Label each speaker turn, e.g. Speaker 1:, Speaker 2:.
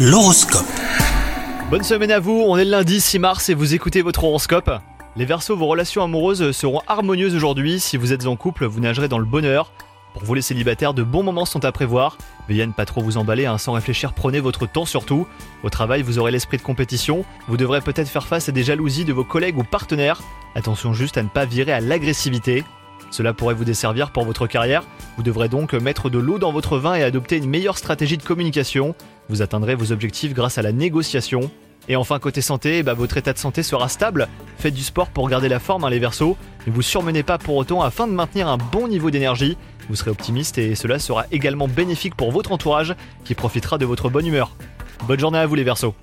Speaker 1: L'horoscope.
Speaker 2: Bonne semaine à vous, on est lundi 6 mars et vous écoutez votre horoscope. Les Verseaux, vos relations amoureuses seront harmonieuses aujourd'hui. Si vous êtes en couple, vous nagerez dans le bonheur. Pour vous les célibataires, de bons moments sont à prévoir. Veillez ne pas trop vous emballer, hein, sans réfléchir, prenez votre temps surtout. Au travail, vous aurez l'esprit de compétition. Vous devrez peut-être faire face à des jalousies de vos collègues ou partenaires. Attention juste à ne pas virer à l'agressivité. Cela pourrait vous desservir pour votre carrière. Vous devrez donc mettre de l'eau dans votre vin et adopter une meilleure stratégie de communication. Vous atteindrez vos objectifs grâce à la négociation. Et enfin, côté santé, bah, votre état de santé sera stable. Faites du sport pour garder la forme, hein, les versos. Ne vous surmenez pas pour autant afin de maintenir un bon niveau d'énergie. Vous serez optimiste et cela sera également bénéfique pour votre entourage qui profitera de votre bonne humeur. Bonne journée à vous, les versos.